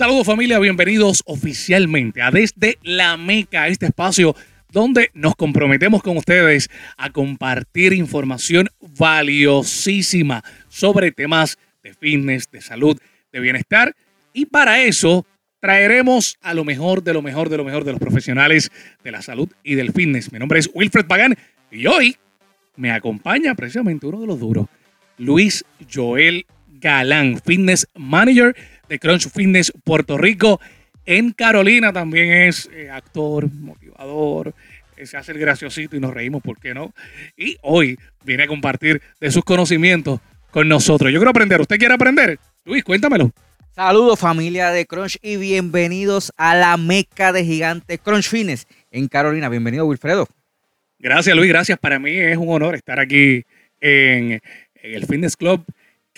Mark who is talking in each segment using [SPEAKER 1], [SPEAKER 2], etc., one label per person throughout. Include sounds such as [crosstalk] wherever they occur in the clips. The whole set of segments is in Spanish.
[SPEAKER 1] Saludos familia, bienvenidos oficialmente a Desde la Meca, este espacio donde nos comprometemos con ustedes a compartir información valiosísima sobre temas de fitness, de salud, de bienestar. Y para eso traeremos a lo mejor de lo mejor de lo mejor de los profesionales de la salud y del fitness. Mi nombre es Wilfred Pagán y hoy me acompaña precisamente uno de los duros, Luis Joel Galán, Fitness Manager de Crunch Fitness Puerto Rico. En Carolina también es eh, actor, motivador, eh, se hace el graciosito y nos reímos, ¿por qué no? Y hoy viene a compartir de sus conocimientos con nosotros. Yo quiero aprender, ¿usted quiere aprender? Luis, cuéntamelo.
[SPEAKER 2] Saludos familia de Crunch y bienvenidos a la meca de gigantes Crunch Fitness en Carolina. Bienvenido Wilfredo.
[SPEAKER 1] Gracias Luis, gracias. Para mí es un honor estar aquí en el Fitness Club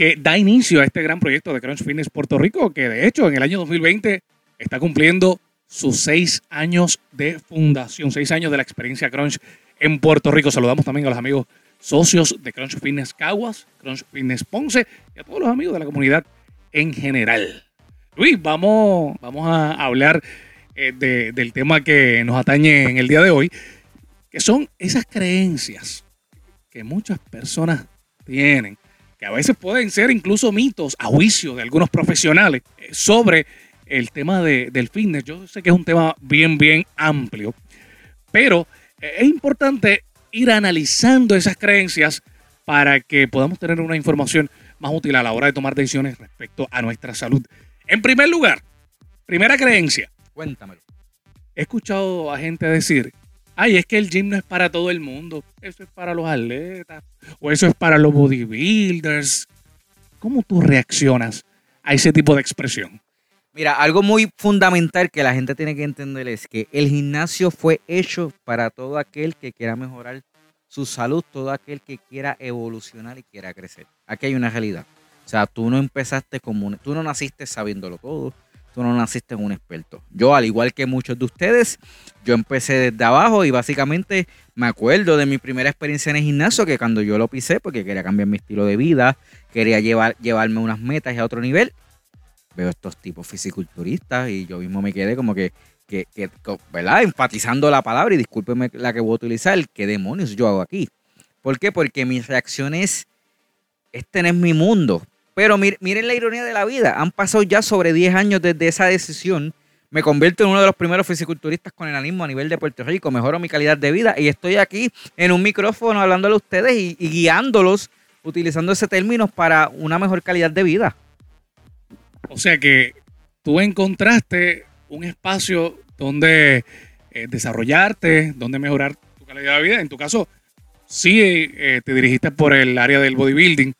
[SPEAKER 1] que da inicio a este gran proyecto de Crunch Fitness Puerto Rico, que de hecho en el año 2020 está cumpliendo sus seis años de fundación, seis años de la experiencia Crunch en Puerto Rico. Saludamos también a los amigos socios de Crunch Fitness Caguas, Crunch Fitness Ponce y a todos los amigos de la comunidad en general. Luis, vamos, vamos a hablar eh, del tema que nos atañe en el día de hoy, que son esas creencias que muchas personas tienen que a veces pueden ser incluso mitos a juicio de algunos profesionales eh, sobre el tema del fitness. Yo sé que es un tema bien, bien amplio, pero eh, es importante ir analizando esas creencias para que podamos tener una información más útil a la hora de tomar decisiones respecto a nuestra salud. En primer lugar, primera creencia.
[SPEAKER 2] Cuéntamelo.
[SPEAKER 1] He escuchado a gente decir ay, es que el gym no es para todo el mundo, eso es para los atletas, o eso es para los bodybuilders. ¿Cómo tú reaccionas a ese tipo de expresión?
[SPEAKER 2] Mira, algo muy fundamental que la gente tiene que entender es que el gimnasio fue hecho para todo aquel que quiera mejorar su salud, todo aquel que quiera evolucionar y quiera crecer. Aquí hay una realidad. O sea, tú no empezaste como tú no naciste sabiéndolo todo, tú no naciste en un experto. Yo, al igual que muchos de ustedes, yo empecé desde abajo y básicamente me acuerdo de mi primera experiencia en el gimnasio, que cuando yo lo pisé, porque quería cambiar mi estilo de vida, quería llevar, llevarme unas metas a otro nivel, veo estos tipos fisiculturistas y yo mismo me quedé como que, que, que ¿verdad? Enfatizando la palabra y discúlpeme la que voy a utilizar, ¿qué demonios yo hago aquí? ¿Por qué? Porque mi reacción es, este no es mi mundo. Pero miren la ironía de la vida. Han pasado ya sobre 10 años desde esa decisión. Me convierto en uno de los primeros fisiculturistas con enanismo a nivel de Puerto Rico. Mejoro mi calidad de vida. Y estoy aquí en un micrófono hablándole a ustedes y, guiándolos utilizando ese término para una mejor calidad de vida.
[SPEAKER 1] O sea que tú encontraste un espacio donde eh, desarrollarte, donde mejorar tu calidad de vida. En tu caso, sí eh, te dirigiste por el área del bodybuilding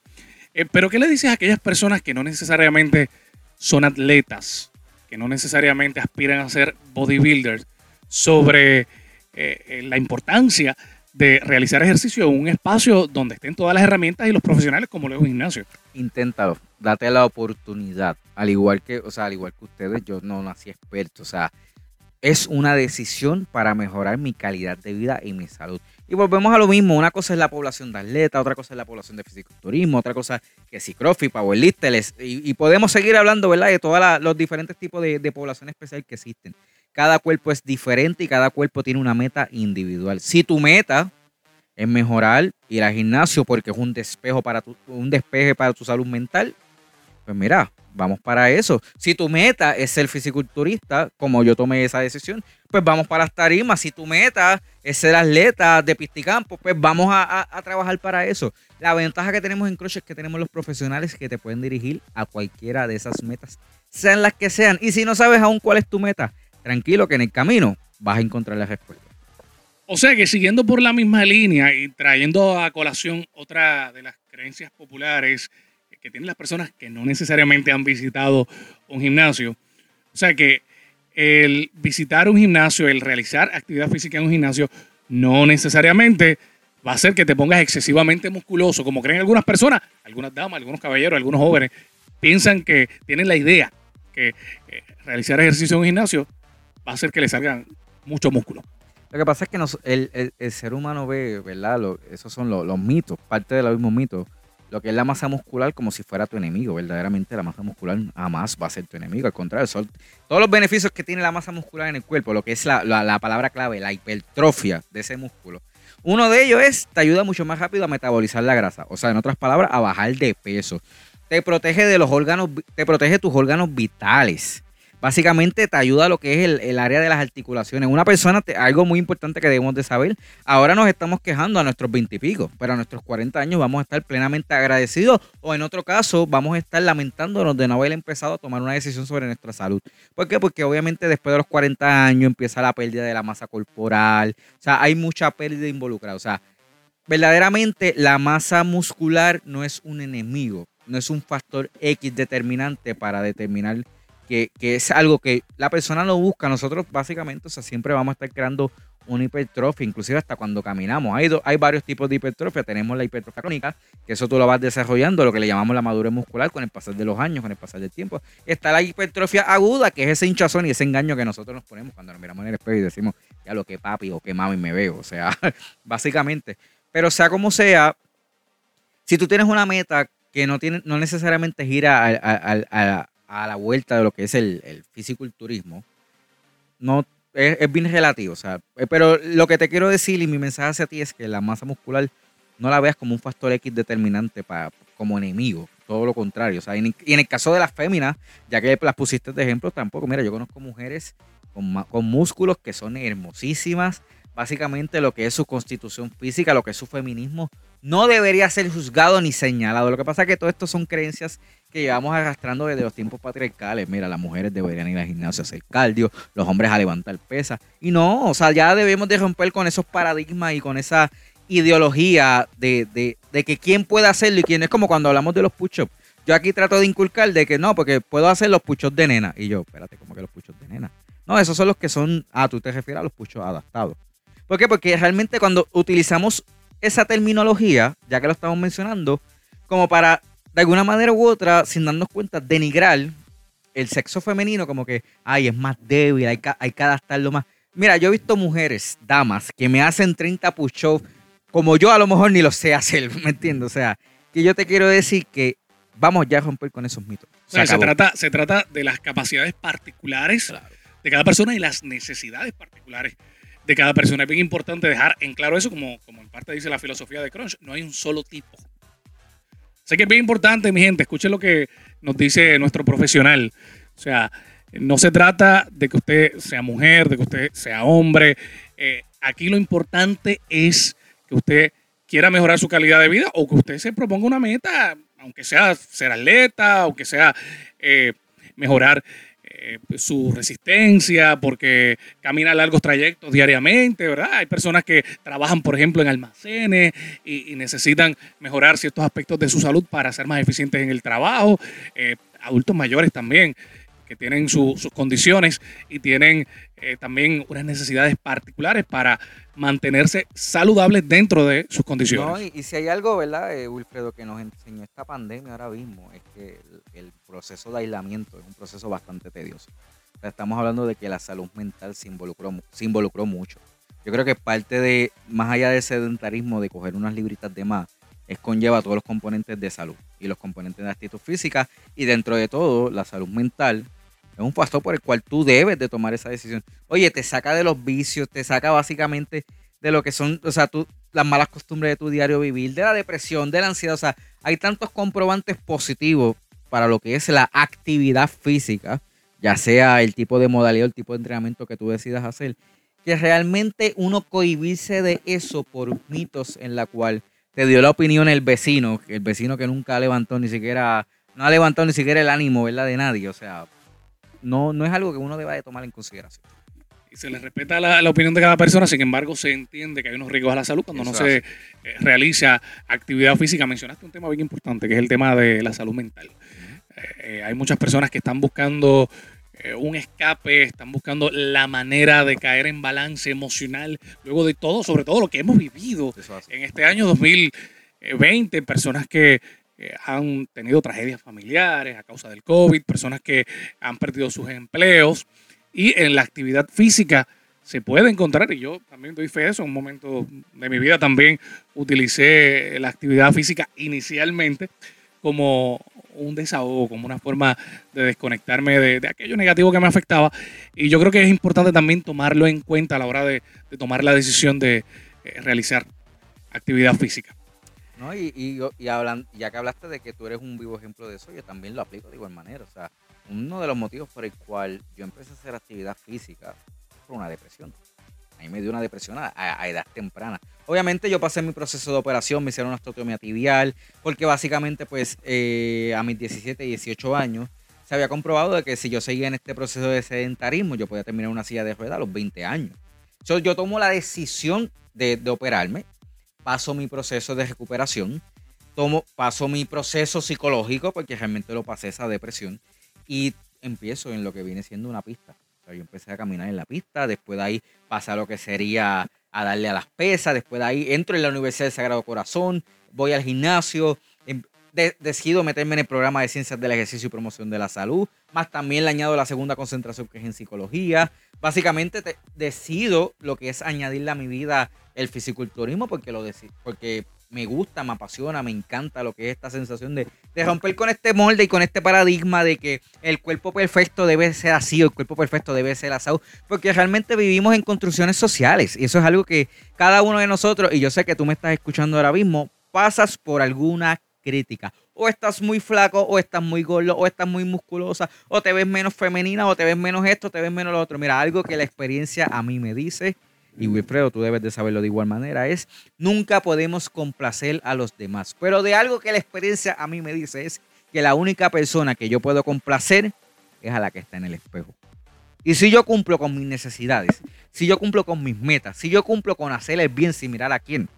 [SPEAKER 1] eh, pero ¿qué le dices a aquellas personas que no necesariamente son atletas, que no necesariamente aspiran a ser bodybuilders, sobre eh, eh, la importancia de realizar ejercicio en un espacio donde estén todas las herramientas y los profesionales como lo es un gimnasio?
[SPEAKER 2] Inténtalo, date la oportunidad. Al igual que, o sea, al igual que ustedes, yo no nací experto. O sea, es una decisión para mejorar mi calidad de vida y mi salud. Y volvemos a lo mismo, una cosa es la población de atletas, otra cosa es la población de fisiculturismo, otra cosa que si CrossFit, powerlifters, y, y podemos seguir hablando, ¿verdad?, de todos los diferentes tipos de, de población especial que existen. Cada cuerpo es diferente y cada cuerpo tiene una meta individual. Si tu meta es mejorar, ir al gimnasio porque es un despejo para tu, un despeje para tu salud mental, pues mira, vamos para eso. Si tu meta es ser fisiculturista, como yo tomé esa decisión, pues vamos para las tarimas. Si tu meta es ser atleta de pisticampo, pues vamos a, trabajar para eso. La ventaja que tenemos en Crush es que tenemos los profesionales que te pueden dirigir a cualquiera de esas metas, sean las que sean. Y si no sabes aún cuál es tu meta, tranquilo que en el camino vas a encontrar la respuesta.
[SPEAKER 1] O sea que siguiendo por la misma línea y trayendo a colación otra de las creencias populares, que tienen las personas que no necesariamente han visitado un gimnasio. O sea que el visitar un gimnasio, el realizar actividad física en un gimnasio, no necesariamente va a hacer que te pongas excesivamente musculoso, como creen algunas personas, algunas damas, algunos caballeros, algunos jóvenes, piensan que tienen la idea que eh, realizar ejercicio en un gimnasio va a hacer que le salgan mucho músculo.
[SPEAKER 2] Lo que pasa es que el, ser humano ve, ¿verdad? esos son los, los mitos, parte de los mismos mitos lo que es la masa muscular como si fuera tu enemigo. Verdaderamente la masa muscular jamás va a ser tu enemigo. Al contrario, todos los beneficios que tiene la masa muscular en el cuerpo, lo que es la, la, palabra clave, la hipertrofia de ese músculo. Uno de ellos es, te ayuda mucho más rápido a metabolizar la grasa. O sea, en otras palabras, a bajar de peso. Te protege de los órganos, te protege tus órganos vitales básicamente te ayuda a lo que es el, área de las articulaciones. Una persona, algo muy importante que debemos de saber, ahora nos estamos quejando a nuestros 20 y pico, pero a nuestros 40 años vamos a estar plenamente agradecidos o en otro caso vamos a estar lamentándonos de no haber empezado a tomar una decisión sobre nuestra salud. ¿Por qué? Porque obviamente después de los 40 años empieza la pérdida de la masa corporal, o sea, hay mucha pérdida involucrada, o sea, verdaderamente la masa muscular no es un enemigo, no es un factor X determinante para determinar que, es algo que la persona no busca. Nosotros básicamente, o sea, siempre vamos a estar creando una hipertrofia, inclusive hasta cuando caminamos. Hay, hay varios tipos de hipertrofia. Tenemos la hipertrofia crónica, que eso tú lo vas desarrollando, lo que le llamamos la madurez muscular con el pasar de los años, con el pasar del tiempo. Está la hipertrofia aguda, que es ese hinchazón y ese engaño que nosotros nos ponemos cuando nos miramos en el espejo y decimos, ya lo que papi o que mami me veo. O sea, [laughs] básicamente. Pero sea como sea, si tú tienes una meta que no, tiene, no necesariamente gira a, a la vuelta de lo que es el, el fisiculturismo, no, es, bien relativo. O sea, eh, pero lo que te quiero decir y mi mensaje hacia ti es que la masa muscular no la veas como un factor X determinante para, como enemigo. Todo lo contrario. O sea, y en, el caso de las féminas, ya que las pusiste de ejemplo, tampoco. Mira, yo conozco mujeres con, con músculos que son hermosísimas. Básicamente lo que es su constitución física, lo que es su feminismo, no debería ser juzgado ni señalado. Lo que pasa es que todo esto son creencias que llevamos arrastrando desde los tiempos patriarcales. Mira, las mujeres deberían ir al gimnasio a hacer cardio, los hombres a levantar pesas. Y no, o sea, ya debemos de romper con esos paradigmas y con esa ideología de, de, que quién puede hacerlo y quién es como cuando hablamos de los push-ups. Yo aquí trato de inculcar de que no, porque puedo hacer los push-ups de nena. Y yo, espérate, ¿cómo que los push-ups de nena? No, esos son los que son, ah, tú te refieres a los push-ups adaptados. ¿Por qué? Porque realmente cuando utilizamos esa terminología, ya que lo estamos mencionando, como para de alguna manera u otra, sin darnos cuenta, denigrar el sexo femenino como que, ay, es más débil, hay que, hay que adaptarlo más. Mira, yo he visto mujeres, damas, que me hacen 30 push-ups como yo a lo mejor ni lo sé hacer, [laughs] ¿me entiendes? O sea, que yo te quiero decir que vamos ya a romper con esos mitos.
[SPEAKER 1] Se, trata, se trata de las capacidades particulares de cada persona y las necesidades particulares de cada persona. Es bien importante dejar en claro eso, como, como en parte dice la filosofía de Crunch, no hay un solo tipo Sé que es bien importante, mi gente, escuchen lo que nos dice nuestro profesional. O sea, no se trata de que usted sea mujer, de que usted sea hombre. Eh, aquí lo importante es que usted quiera mejorar su calidad de vida o que usted se proponga una meta, aunque sea ser atleta, aunque sea eh, mejorar eh, su resistencia, porque camina largos trayectos diariamente, ¿verdad? Hay personas que trabajan, por ejemplo, en almacenes y, necesitan mejorar ciertos aspectos de su salud para ser más eficientes en el trabajo. Eh, adultos mayores también tienen sus condiciones y tienen eh, también unas necesidades particulares para mantenerse saludables dentro de sus condiciones.
[SPEAKER 2] y, si hay algo, ¿verdad, eh, Wilfredo, que nos enseñó esta pandemia ahora mismo, es que el, proceso de aislamiento es un proceso bastante tedioso. estamos hablando de que la salud mental se involucró, se involucró mucho. Yo creo que parte de, más allá del sedentarismo, de coger unas libritas de más, es conlleva todos los componentes de salud y los componentes de actitud física y dentro de todo la salud mental es un factor por el cual tú debes de tomar esa decisión. Oye, te saca de los vicios, te saca básicamente de lo que son, o sea, tú, las malas costumbres de tu diario vivir, de la depresión, de la ansiedad. O sea, hay tantos comprobantes positivos para lo que es la actividad física, ya sea el tipo de modalidad, el tipo de entrenamiento que tú decidas hacer, que realmente uno cohibirse de eso por mitos en la cual te dio la opinión el vecino, el vecino que nunca levantó ni siquiera, no ha ni siquiera el ánimo, ¿verdad? De nadie, o sea, no, no es algo que uno deba de tomar en consideración.
[SPEAKER 1] Y se le respeta la, opinión de cada persona, sin embargo se entiende que hay unos riesgos a la salud cuando no se eh, realiza actividad física. Mencionaste un tema bien importante, que es el tema de la salud mental. Eh, eh, hay muchas personas que están buscando un escape, están buscando la manera de caer en balance emocional, luego de todo, sobre todo lo que hemos vivido en este año 2020, personas que han tenido tragedias familiares a causa del COVID, personas que han perdido sus empleos y en la actividad física se puede encontrar, y yo también doy fe de eso, en un momento de mi vida también utilicé la actividad física inicialmente como un desahogo, como una forma de desconectarme de, aquello negativo que me afectaba. Y yo creo que es importante también tomarlo en cuenta a la hora de, tomar la decisión de eh, realizar actividad física.
[SPEAKER 2] No, y, y, y hablan, ya que hablaste de que tú eres un vivo ejemplo de eso, yo también lo aplico de igual manera. O sea, uno de los motivos por el cual yo empecé a hacer actividad física fue una depresión. A mí me dio una depresión a, edad temprana. Obviamente yo pasé mi proceso de operación, me hicieron una osteotomía tibial, porque básicamente pues eh, a mis 17, 18 años se había comprobado de que si yo seguía en este proceso de sedentarismo, yo podía terminar una silla de ruedas a los 20 años. Entonces yo tomo la decisión de, de operarme, paso mi proceso de recuperación, tomo, paso mi proceso psicológico, porque realmente lo pasé esa depresión, y empiezo en lo que viene siendo una pista. yo empecé a caminar en la pista, después de ahí pasa lo que sería a darle a las pesas, después de ahí entro en la Universidad del Sagrado Corazón, voy al gimnasio, em, decido meterme en el programa de Ciencias del Ejercicio y Promoción de la Salud, más también le añado la segunda concentración que es en psicología. Básicamente decido lo que es añadirle a mi vida el fisiculturismo porque lo porque me gusta, me apasiona, me encanta lo que es esta sensación de, romper con este molde y con este paradigma de que el cuerpo perfecto debe ser así o el cuerpo perfecto debe ser asado, porque realmente vivimos en construcciones sociales y eso es algo que cada uno de nosotros, y yo sé que tú me estás escuchando ahora mismo, pasas por alguna crítica. O estás muy flaco, o estás muy gordo, o estás muy musculosa, o te ves menos femenina, o te ves menos esto, te ves menos lo otro. Mira, algo que la experiencia a mí me dice y Wilfredo, tú debes de saberlo de igual manera, es nunca podemos complacer a los demás. Pero de algo que la experiencia a mí me dice es que la única persona que yo puedo complacer es a la que está en el espejo. Y si yo cumplo con mis necesidades, si yo cumplo con mis metas, si yo cumplo con hacer el bien sin mirar a quién,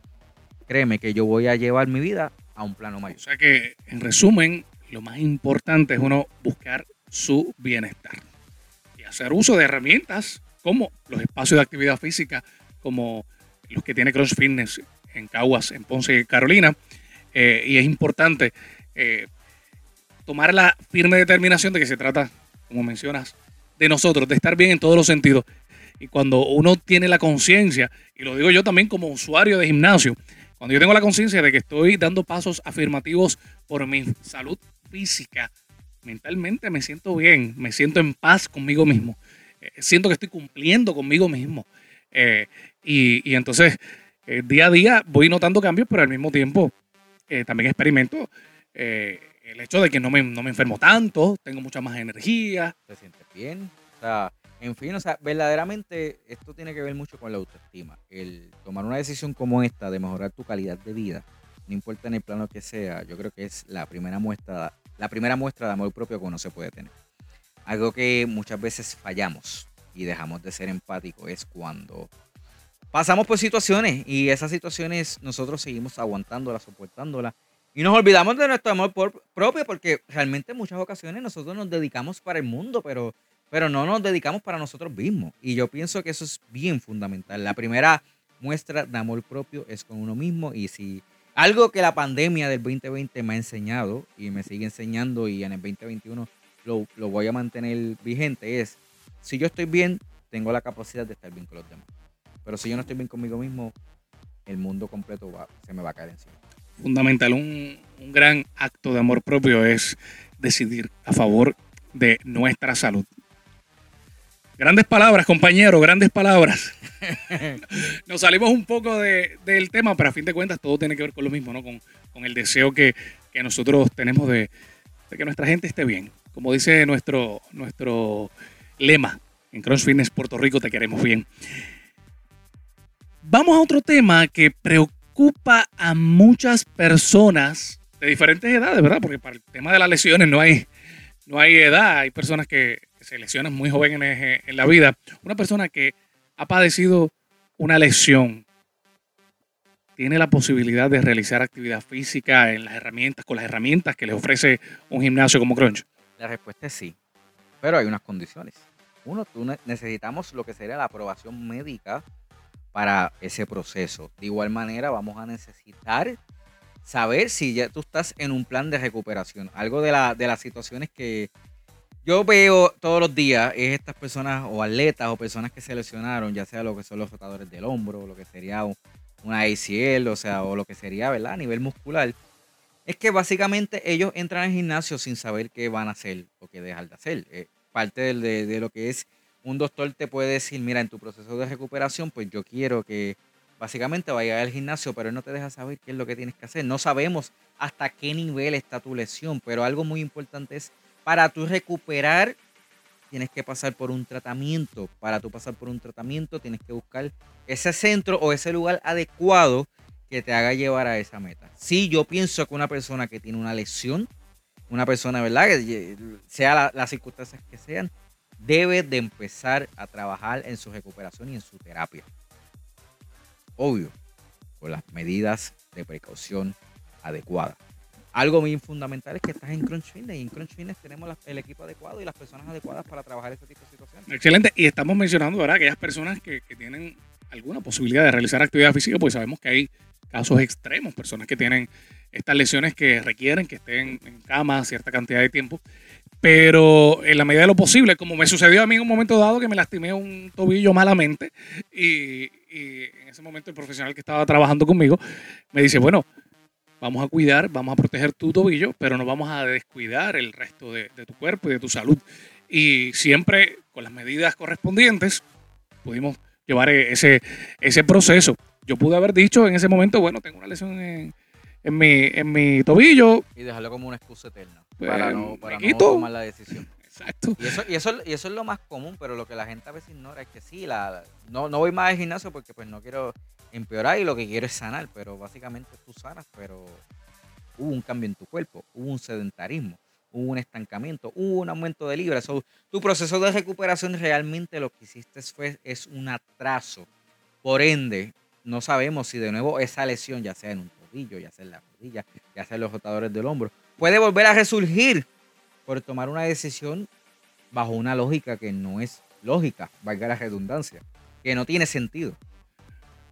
[SPEAKER 2] créeme que yo voy a llevar mi vida a un plano mayor.
[SPEAKER 1] O sea que, en resumen, lo más importante es uno buscar su bienestar y hacer uso de herramientas como los espacios de actividad física, como los que tiene Cross Fitness en Caguas, en Ponce y Carolina. Eh, y es importante eh, tomar la firme determinación de que se trata, como mencionas, de nosotros, de estar bien en todos los sentidos. Y cuando uno tiene la conciencia, y lo digo yo también como usuario de gimnasio, cuando yo tengo la conciencia de que estoy dando pasos afirmativos por mi salud física, mentalmente me siento bien, me siento en paz conmigo mismo siento que estoy cumpliendo conmigo mismo. Eh, y, entonces, eh, día a día voy notando cambios, pero al mismo tiempo eh, también experimento el hecho de que no me, no me enfermo tanto, tengo mucha más energía.
[SPEAKER 2] Te sientes bien. O sea, en fin, o sea, verdaderamente esto tiene que ver mucho con la autoestima. El tomar una decisión como esta de mejorar tu calidad de vida, no importa en el plano que sea, yo creo que es la primera muestra, la primera muestra de amor propio que uno se puede tener. Algo que muchas veces fallamos y dejamos de ser empáticos es cuando pasamos por situaciones y esas situaciones nosotros seguimos aguantándolas, soportándolas y nos olvidamos de nuestro amor propio porque realmente en muchas ocasiones nosotros nos dedicamos para el mundo, pero, pero no nos dedicamos para nosotros mismos. Y yo pienso que eso es bien fundamental. La primera muestra de amor propio es con uno mismo y si algo que la pandemia del 2020 me ha enseñado y me sigue enseñando y en el 2021 lo, voy a mantener vigente es, si yo estoy bien, tengo la capacidad de estar bien con los demás. Pero si yo no estoy bien conmigo mismo, el mundo completo se me va a caer encima.
[SPEAKER 1] Fundamental, un, un gran acto de amor propio es decidir a favor de nuestra salud. Grandes palabras, compañero, grandes palabras. [laughs] Nos salimos un poco del tema, pero a fin de cuentas todo tiene que ver con lo mismo, ¿no? Con, con el deseo que, que nosotros tenemos de, de, que nuestra gente esté bien como dice nuestro, nuestro lema en Cross Fitness Puerto Rico, te queremos bien. Vamos a otro tema que preocupa a muchas personas de diferentes edades, ¿verdad? Porque para el tema de las lesiones no hay, no hay edad. Hay personas que se muy jóvenes en la vida. Una persona que ha padecido una lesión tiene la posibilidad de realizar actividad física en las herramientas, con las herramientas que le ofrece un gimnasio como Crunch.
[SPEAKER 2] La respuesta es sí, pero hay unas condiciones. Uno, tú necesitamos lo que sería la aprobación médica para ese proceso. De igual manera, vamos a necesitar saber si ya tú estás en un plan de recuperación. Algo de las situaciones que Yo veo todos los días es estas personas o atletas o personas que se lesionaron, ya sea lo que son los rotadores del hombro, lo que sería una ACL, o sea, o lo que sería, ¿verdad? A nivel muscular. Es que básicamente ellos entran al gimnasio sin saber qué van a hacer o qué dejar de hacer. Eh, parte de, de, lo que es un doctor te puede decir, mira, en tu proceso de recuperación, pues yo quiero que básicamente vayas al gimnasio, pero él no te deja saber qué es lo que tienes que hacer. No sabemos hasta qué nivel está tu lesión, pero algo muy importante es para tú recuperar, tienes que pasar por un tratamiento. Para tú pasar por un tratamiento, tienes que buscar ese centro o ese lugar adecuado que te haga llevar a esa meta. Sí, yo pienso que una persona que tiene una lesión, una persona, ¿verdad? Que sea las circunstancias que sean, debe de empezar a trabajar en su recuperación y en su terapia. Obvio, con las medidas de precaución adecuadas algo muy fundamental es que estás en Crunch Fitness y en Crunch Fitness tenemos el equipo adecuado y las personas adecuadas para trabajar este tipo de situaciones.
[SPEAKER 1] Excelente. Y estamos mencionando, ¿verdad? Aquellas personas que, tienen alguna posibilidad de realizar actividad física, pues sabemos que hay casos extremos, personas que tienen estas lesiones que requieren que estén en cama cierta cantidad de tiempo. Pero en la medida de lo posible, como me sucedió a mí en un momento dado que me lastimé un tobillo malamente y en ese momento el profesional que estaba trabajando conmigo me dice, bueno, vamos a cuidar, vamos a proteger tu tobillo, pero no vamos a descuidar el resto de, tu cuerpo y de tu salud. Y siempre con las medidas correspondientes pudimos llevar e, ese, ese proceso. Yo pude haber dicho en ese momento, bueno, tengo una lesión en, mi, en mi tobillo.
[SPEAKER 2] Y dejarlo como una excusa eterna. Pues, para no, para no tomar la decisión.
[SPEAKER 1] Exacto.
[SPEAKER 2] Y eso, y, eso, y eso es lo más común, pero lo que la gente a veces ignora es que sí, la, no, no voy más al gimnasio porque pues no quiero empeorar y lo que quiero es sanar, pero básicamente tú sanas, pero hubo un cambio en tu cuerpo, hubo un sedentarismo, hubo un estancamiento, hubo un aumento de libras. tu proceso de recuperación realmente lo que hiciste fue, es un atraso. Por ende, no sabemos si de nuevo esa lesión, ya sea en un tobillo, ya sea en la rodilla, ya sea en los rotadores del hombro, puede volver a resurgir por tomar una decisión bajo una lógica que no es lógica, valga la redundancia, que no tiene sentido.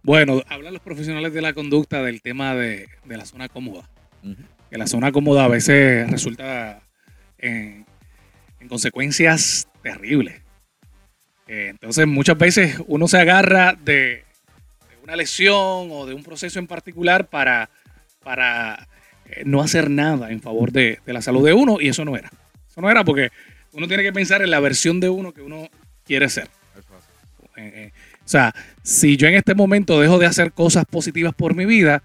[SPEAKER 1] Bueno, hablan los profesionales de la conducta del tema de, la zona cómoda. Que la zona cómoda a veces resulta en, consecuencias terribles. Eh, entonces, muchas veces uno se agarra de, una lesión o de un proceso en particular para, para eh, no hacer nada en favor de, la salud de uno y eso no era. Eso no era porque uno tiene que pensar en la versión de uno que uno quiere ser. Eh, o sea, si yo en este momento dejo de hacer cosas positivas por mi vida,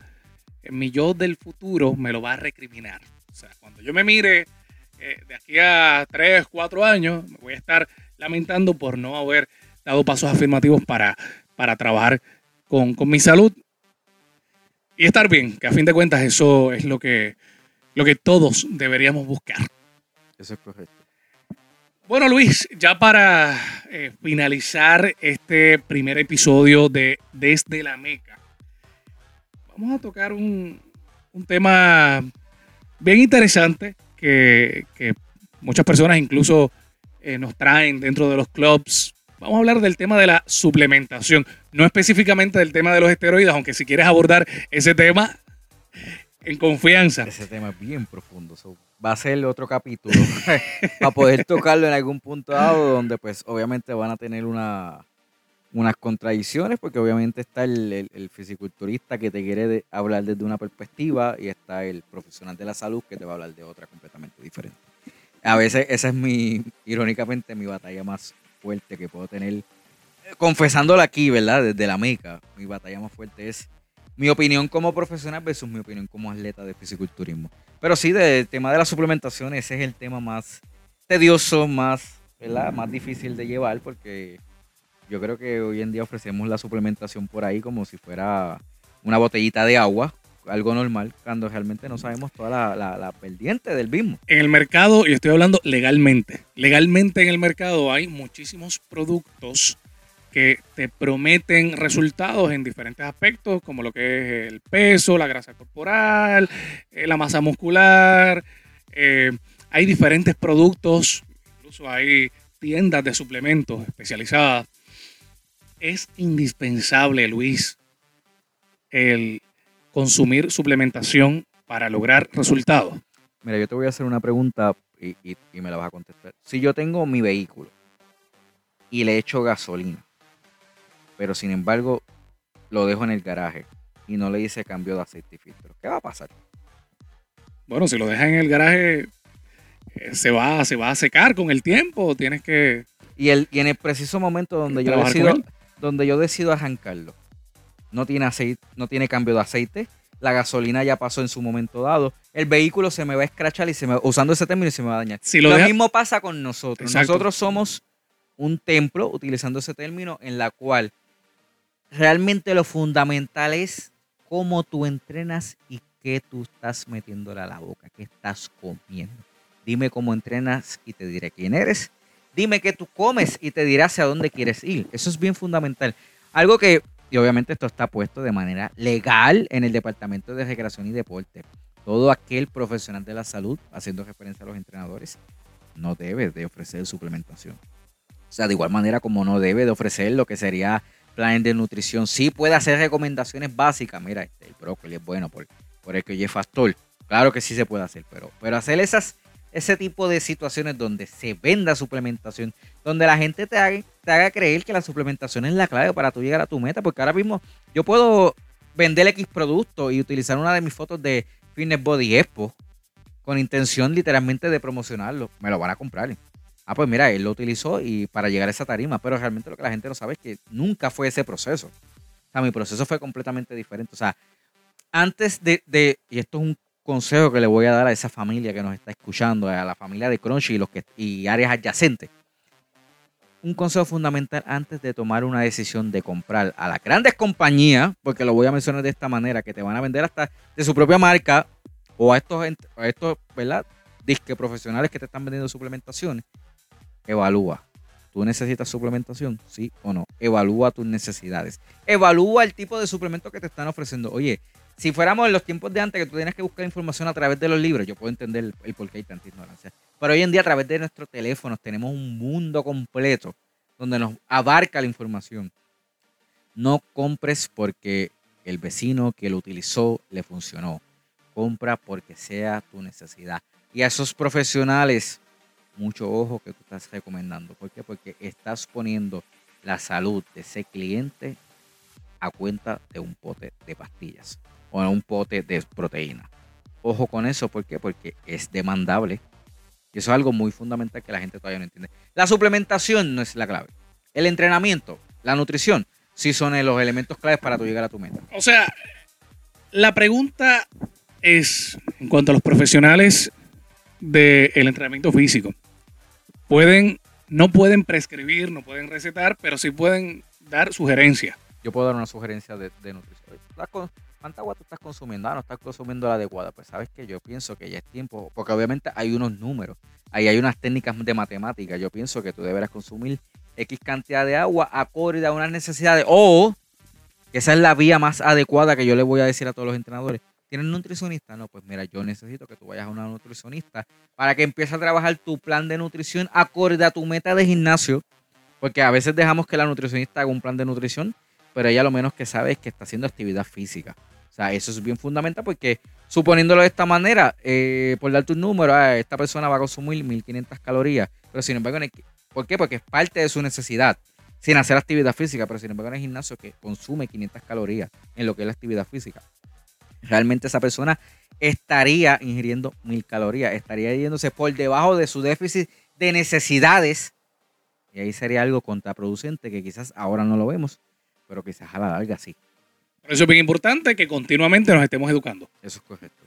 [SPEAKER 1] mi yo del futuro me lo va a recriminar. O sea, cuando yo me mire eh, de aquí a 3, 4 años, me voy a estar lamentando por no haber dado pasos afirmativos para, para trabajar con, con mi salud y estar bien, que a fin de cuentas eso es lo que, lo que todos deberíamos buscar.
[SPEAKER 2] Eso es correcto.
[SPEAKER 1] Bueno, Luis, ya para eh, finalizar este primer episodio de Desde la Meca, vamos a tocar un, tema bien interesante que, muchas personas incluso eh, nos traen dentro de los clubs. Vamos a hablar del tema de la suplementación, no específicamente del tema de los esteroides, aunque si quieres abordar ese tema en confianza.
[SPEAKER 2] Ese tema es bien profundo va a ser otro capítulo [laughs] para poder tocarlo en algún punto dado donde pues obviamente van a tener una, unas contradicciones porque obviamente está el, el, fisiculturista que te quiere hablar desde una perspectiva y está el profesional de la salud que te va a hablar de otra completamente diferente. A veces esa es mi, irónicamente, mi batalla más fuerte que puedo tener, confesándola aquí, ¿verdad? Desde la meca, mi batalla más fuerte es mi opinión como profesional versus mi opinión como atleta de fisiculturismo. Pero sí, del tema de la suplementación, ese es el tema más tedioso, más, más difícil de llevar, porque yo creo que hoy en día ofrecemos la suplementación por ahí como si fuera una botellita de agua, algo normal, cuando realmente no sabemos toda la, la, pendiente del mismo.
[SPEAKER 1] En el mercado, y estoy hablando legalmente, legalmente en el mercado hay muchísimos productos que te prometen resultados en diferentes aspectos, como lo que es el peso, la grasa corporal, eh, la masa muscular. Eh, hay diferentes productos, incluso hay tiendas de suplementos especializadas. Es indispensable, Luis, el consumir suplementación para lograr resultados.
[SPEAKER 2] Mira, yo te voy a hacer una pregunta y, me la vas a contestar. Si yo tengo mi vehículo y le echo gasolina, pero sin embargo lo dejo en el garaje y no le hice cambio de aceite y filtro, ¿qué va a pasar?
[SPEAKER 1] Bueno, si lo dejas en el garaje, eh, se va, se va a secar con el tiempo. Tienes que
[SPEAKER 2] Y, el, y en el preciso momento donde yo decido, donde yo decido arrancarlo, no tiene aceite, no tiene cambio de aceite, la gasolina ya pasó en su momento dado, el vehículo se me va a escrachar y se me, usando ese término y se me va a dañar.
[SPEAKER 1] Si lo
[SPEAKER 2] lo
[SPEAKER 1] deja-
[SPEAKER 2] mismo pasa con nosotros.
[SPEAKER 1] Exacto.
[SPEAKER 2] Nosotros somos un templo, utilizando ese término, en la cual realmente lo fundamental es cómo tú entrenas y qué tú estás metiéndole a la boca, qué estás comiendo. Dime cómo entrenas y te diré quién eres. Dime qué tú comes y te diré hacia dónde quieres ir. Eso es bien fundamental. Algo que, y obviamente esto está puesto de manera legal en el Departamento de Recreación y Deporte. Todo aquel profesional de la salud, haciendo referencia a los entrenadores, no debe de ofrecer suplementación. O sea, de igual manera como no debe de ofrecer lo que sería plan de nutrición. Sí puede hacer recomendaciones básicas. Mira, este, el brócoli es bueno por, por el que oye factor. Claro que sí se puede hacer, pero, pero hacer esas, ese tipo de situaciones donde se venda suplementación, donde la gente te haga, te haga creer que la suplementación es la clave para tú llegar a tu meta, porque ahora mismo yo puedo vender X producto y utilizar una de mis fotos de Fitness Body Expo con intención literalmente de promocionarlo. Me lo van a comprar. Ah, pues mira, él lo utilizó y para llegar a esa tarima, pero realmente lo que la gente no sabe es que nunca fue ese proceso. O sea, mi proceso fue completamente diferente. O sea, antes de, de- y esto es un consejo que le voy a dar a esa familia que nos está escuchando, a la familia de Crunchy y, los que, y áreas adyacentes. Un consejo fundamental antes de tomar una decisión de comprar a las grandes compañías, porque lo voy a mencionar de esta manera, que te van a vender hasta de su propia marca o a estos, a estos ¿verdad? Disque profesionales que te están vendiendo suplementaciones, evalúa. ¿Tú necesitas suplementación? ¿Sí o no? Evalúa tus necesidades. Evalúa el tipo de suplemento que te están ofreciendo. Oye, si fuéramos en los tiempos de antes que tú tienes que buscar información a través de los libros, yo puedo entender el, el por qué hay tanta ignorancia. Pero hoy en día a través de nuestros teléfonos tenemos un mundo completo donde nos abarca la información. No compres porque el vecino que lo utilizó le funcionó. Compra porque sea tu necesidad. Y a esos profesionales, mucho ojo que tú estás recomendando. ¿Por qué? Porque estás poniendo la salud de ese cliente a cuenta de un pote de pastillas o un pote de proteína. Ojo con eso, ¿por qué? Porque es demandable. Y eso es algo muy fundamental que la gente todavía no entiende. La suplementación no es la clave. El entrenamiento, la nutrición, sí son los elementos claves para tú llegar a tu meta.
[SPEAKER 1] O sea, la pregunta es, en cuanto a los profesionales del entrenamiento físico, pueden, no pueden prescribir, no pueden recetar, pero sí pueden dar sugerencias.
[SPEAKER 2] Yo puedo dar una sugerencia de, nutrición. Oye, ¿tú estás con- ¿Cuánta agua tú estás consumiendo? Ah, no estás consumiendo la adecuada. Pues sabes que yo pienso que ya es tiempo, porque obviamente hay unos números, ahí hay unas técnicas de matemática. Yo pienso que tú deberás consumir X cantidad de agua acorde a unas necesidades. O, esa es la vía más adecuada que yo le voy a decir a todos los entrenadores. ¿Tienes nutricionista? No, pues mira, yo necesito que tú vayas a una nutricionista para que empieces a trabajar tu plan de nutrición acorde a tu meta de gimnasio. Porque a veces dejamos que la nutricionista haga un plan de nutrición, pero ella lo menos que sabe es que está haciendo actividad física. O sea, eso es bien fundamental porque suponiéndolo de esta manera, eh, por darte un número, ah, esta persona va a consumir 1500 calorías, pero sin embargo, ¿por qué? Porque es parte de su necesidad, sin hacer actividad física, pero sin embargo en el gimnasio que consume 500 calorías en lo que es la actividad física. Realmente esa persona estaría ingiriendo 1000 calorías, estaría yéndose por debajo de su déficit de necesidades y ahí sería algo contraproducente que quizás ahora no lo vemos, pero quizás a la larga sí.
[SPEAKER 1] Por eso es bien importante que continuamente nos estemos educando.
[SPEAKER 2] Eso es correcto.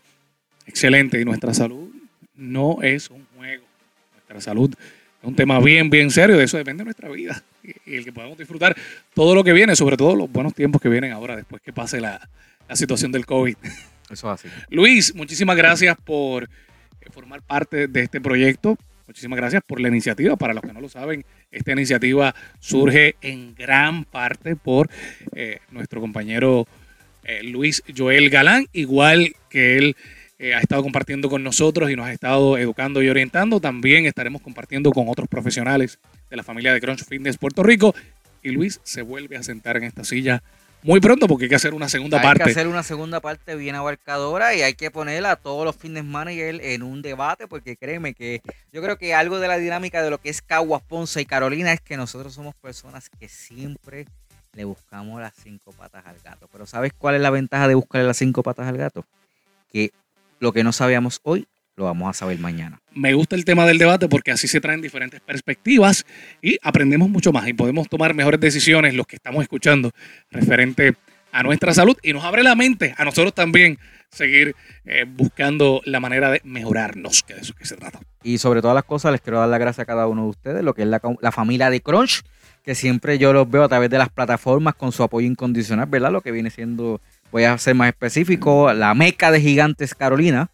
[SPEAKER 1] Excelente. Y nuestra salud no es un juego. Nuestra salud es un tema bien, bien serio. De eso depende nuestra vida. Y y el que podamos disfrutar todo lo que viene, sobre todo los buenos tiempos que vienen ahora, después que pase la, la situación del COVID.
[SPEAKER 2] Eso es así.
[SPEAKER 1] Luis, muchísimas gracias por eh, formar parte de este proyecto. Muchísimas gracias por la iniciativa. Para los que no lo saben, esta iniciativa surge en gran parte por eh, nuestro compañero eh, Luis Joel Galán, igual que él eh, ha estado compartiendo con nosotros y nos ha estado educando y orientando. También estaremos compartiendo con otros profesionales de la familia de Crunch Fitness Puerto Rico. Y Luis se vuelve a sentar en esta silla muy pronto porque hay que hacer una segunda
[SPEAKER 2] hay
[SPEAKER 1] parte.
[SPEAKER 2] que hacer una segunda parte bien abarcadora y hay que poner a todos los fitness managers en un debate porque créeme que yo creo que algo de la dinámica de lo que es Caguas, Ponce y Carolina es que nosotros somos personas que siempre le buscamos las cinco patas al gato. Pero ¿sabes cuál es la ventaja de buscarle las cinco patas al gato? Que lo que no sabíamos hoy lo vamos a saber mañana.
[SPEAKER 1] Me gusta el tema del debate porque así se traen diferentes perspectivas y aprendemos mucho más y podemos tomar mejores decisiones los que estamos escuchando referente a nuestra salud y nos abre la mente a nosotros también seguir eh, buscando la manera de mejorarnos, que de eso que se trata.
[SPEAKER 2] Y sobre todas las cosas les quiero dar las gracias a cada uno de ustedes, lo que es la, la familia de Crunch, que siempre yo los veo a través de las plataformas con su apoyo incondicional, ¿verdad? Lo que viene siendo, voy a ser más específico, la meca de Gigantes Carolina,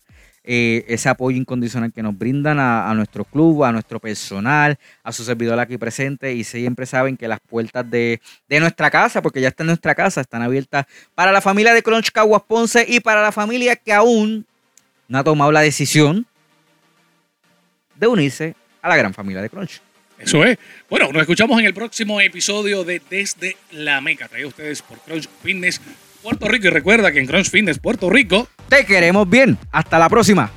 [SPEAKER 2] eh, ese apoyo incondicional que nos brindan a, nuestro club, a nuestro personal, a su servidor aquí presente y siempre saben que las puertas de, nuestra casa, porque ya está en nuestra casa, están abiertas para la familia de Crunch Caguas Ponce y para la familia que aún no ha tomado la decisión de unirse a la gran familia de Crunch.
[SPEAKER 1] Eso es. Bueno, nos escuchamos en el próximo episodio de Desde la Meca, traído ustedes por Crunch Fitness Puerto Rico. Y recuerda que en Crunch Fitness Puerto Rico
[SPEAKER 2] te queremos bien. Hasta la próxima.